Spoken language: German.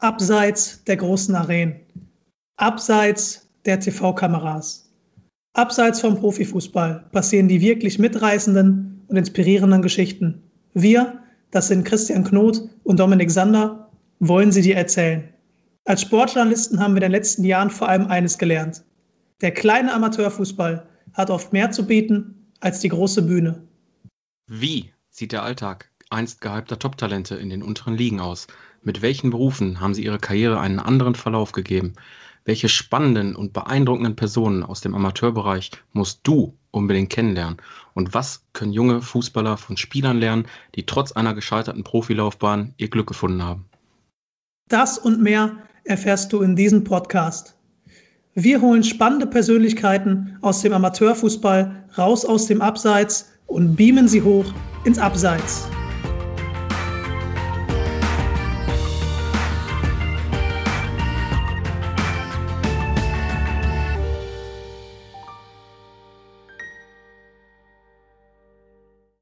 Abseits der großen Arenen. Abseits der TV-Kameras. Abseits vom Profifußball passieren die wirklich mitreißenden und inspirierenden Geschichten. Wir, das sind Christian Knot und Dominik Sander, wollen sie dir erzählen. Als Sportjournalisten haben wir in den letzten Jahren vor allem eines gelernt. Der kleine Amateurfußball hat oft mehr zu bieten als die große Bühne. Wie sieht der Alltag einst gehypter Top-Talente in den unteren Ligen aus? Mit welchen Berufen haben sie ihre Karriere einen anderen Verlauf gegeben? Welche spannenden und beeindruckenden Personen aus dem Amateurbereich musst du unbedingt kennenlernen? Und was können junge Fußballer von Spielern lernen, die trotz einer gescheiterten Profilaufbahn ihr Glück gefunden haben? Das und mehr erfährst du in diesem Podcast. Wir holen spannende Persönlichkeiten aus dem Amateurfußball raus aus dem Abseits und beamen sie hoch ins Abseits.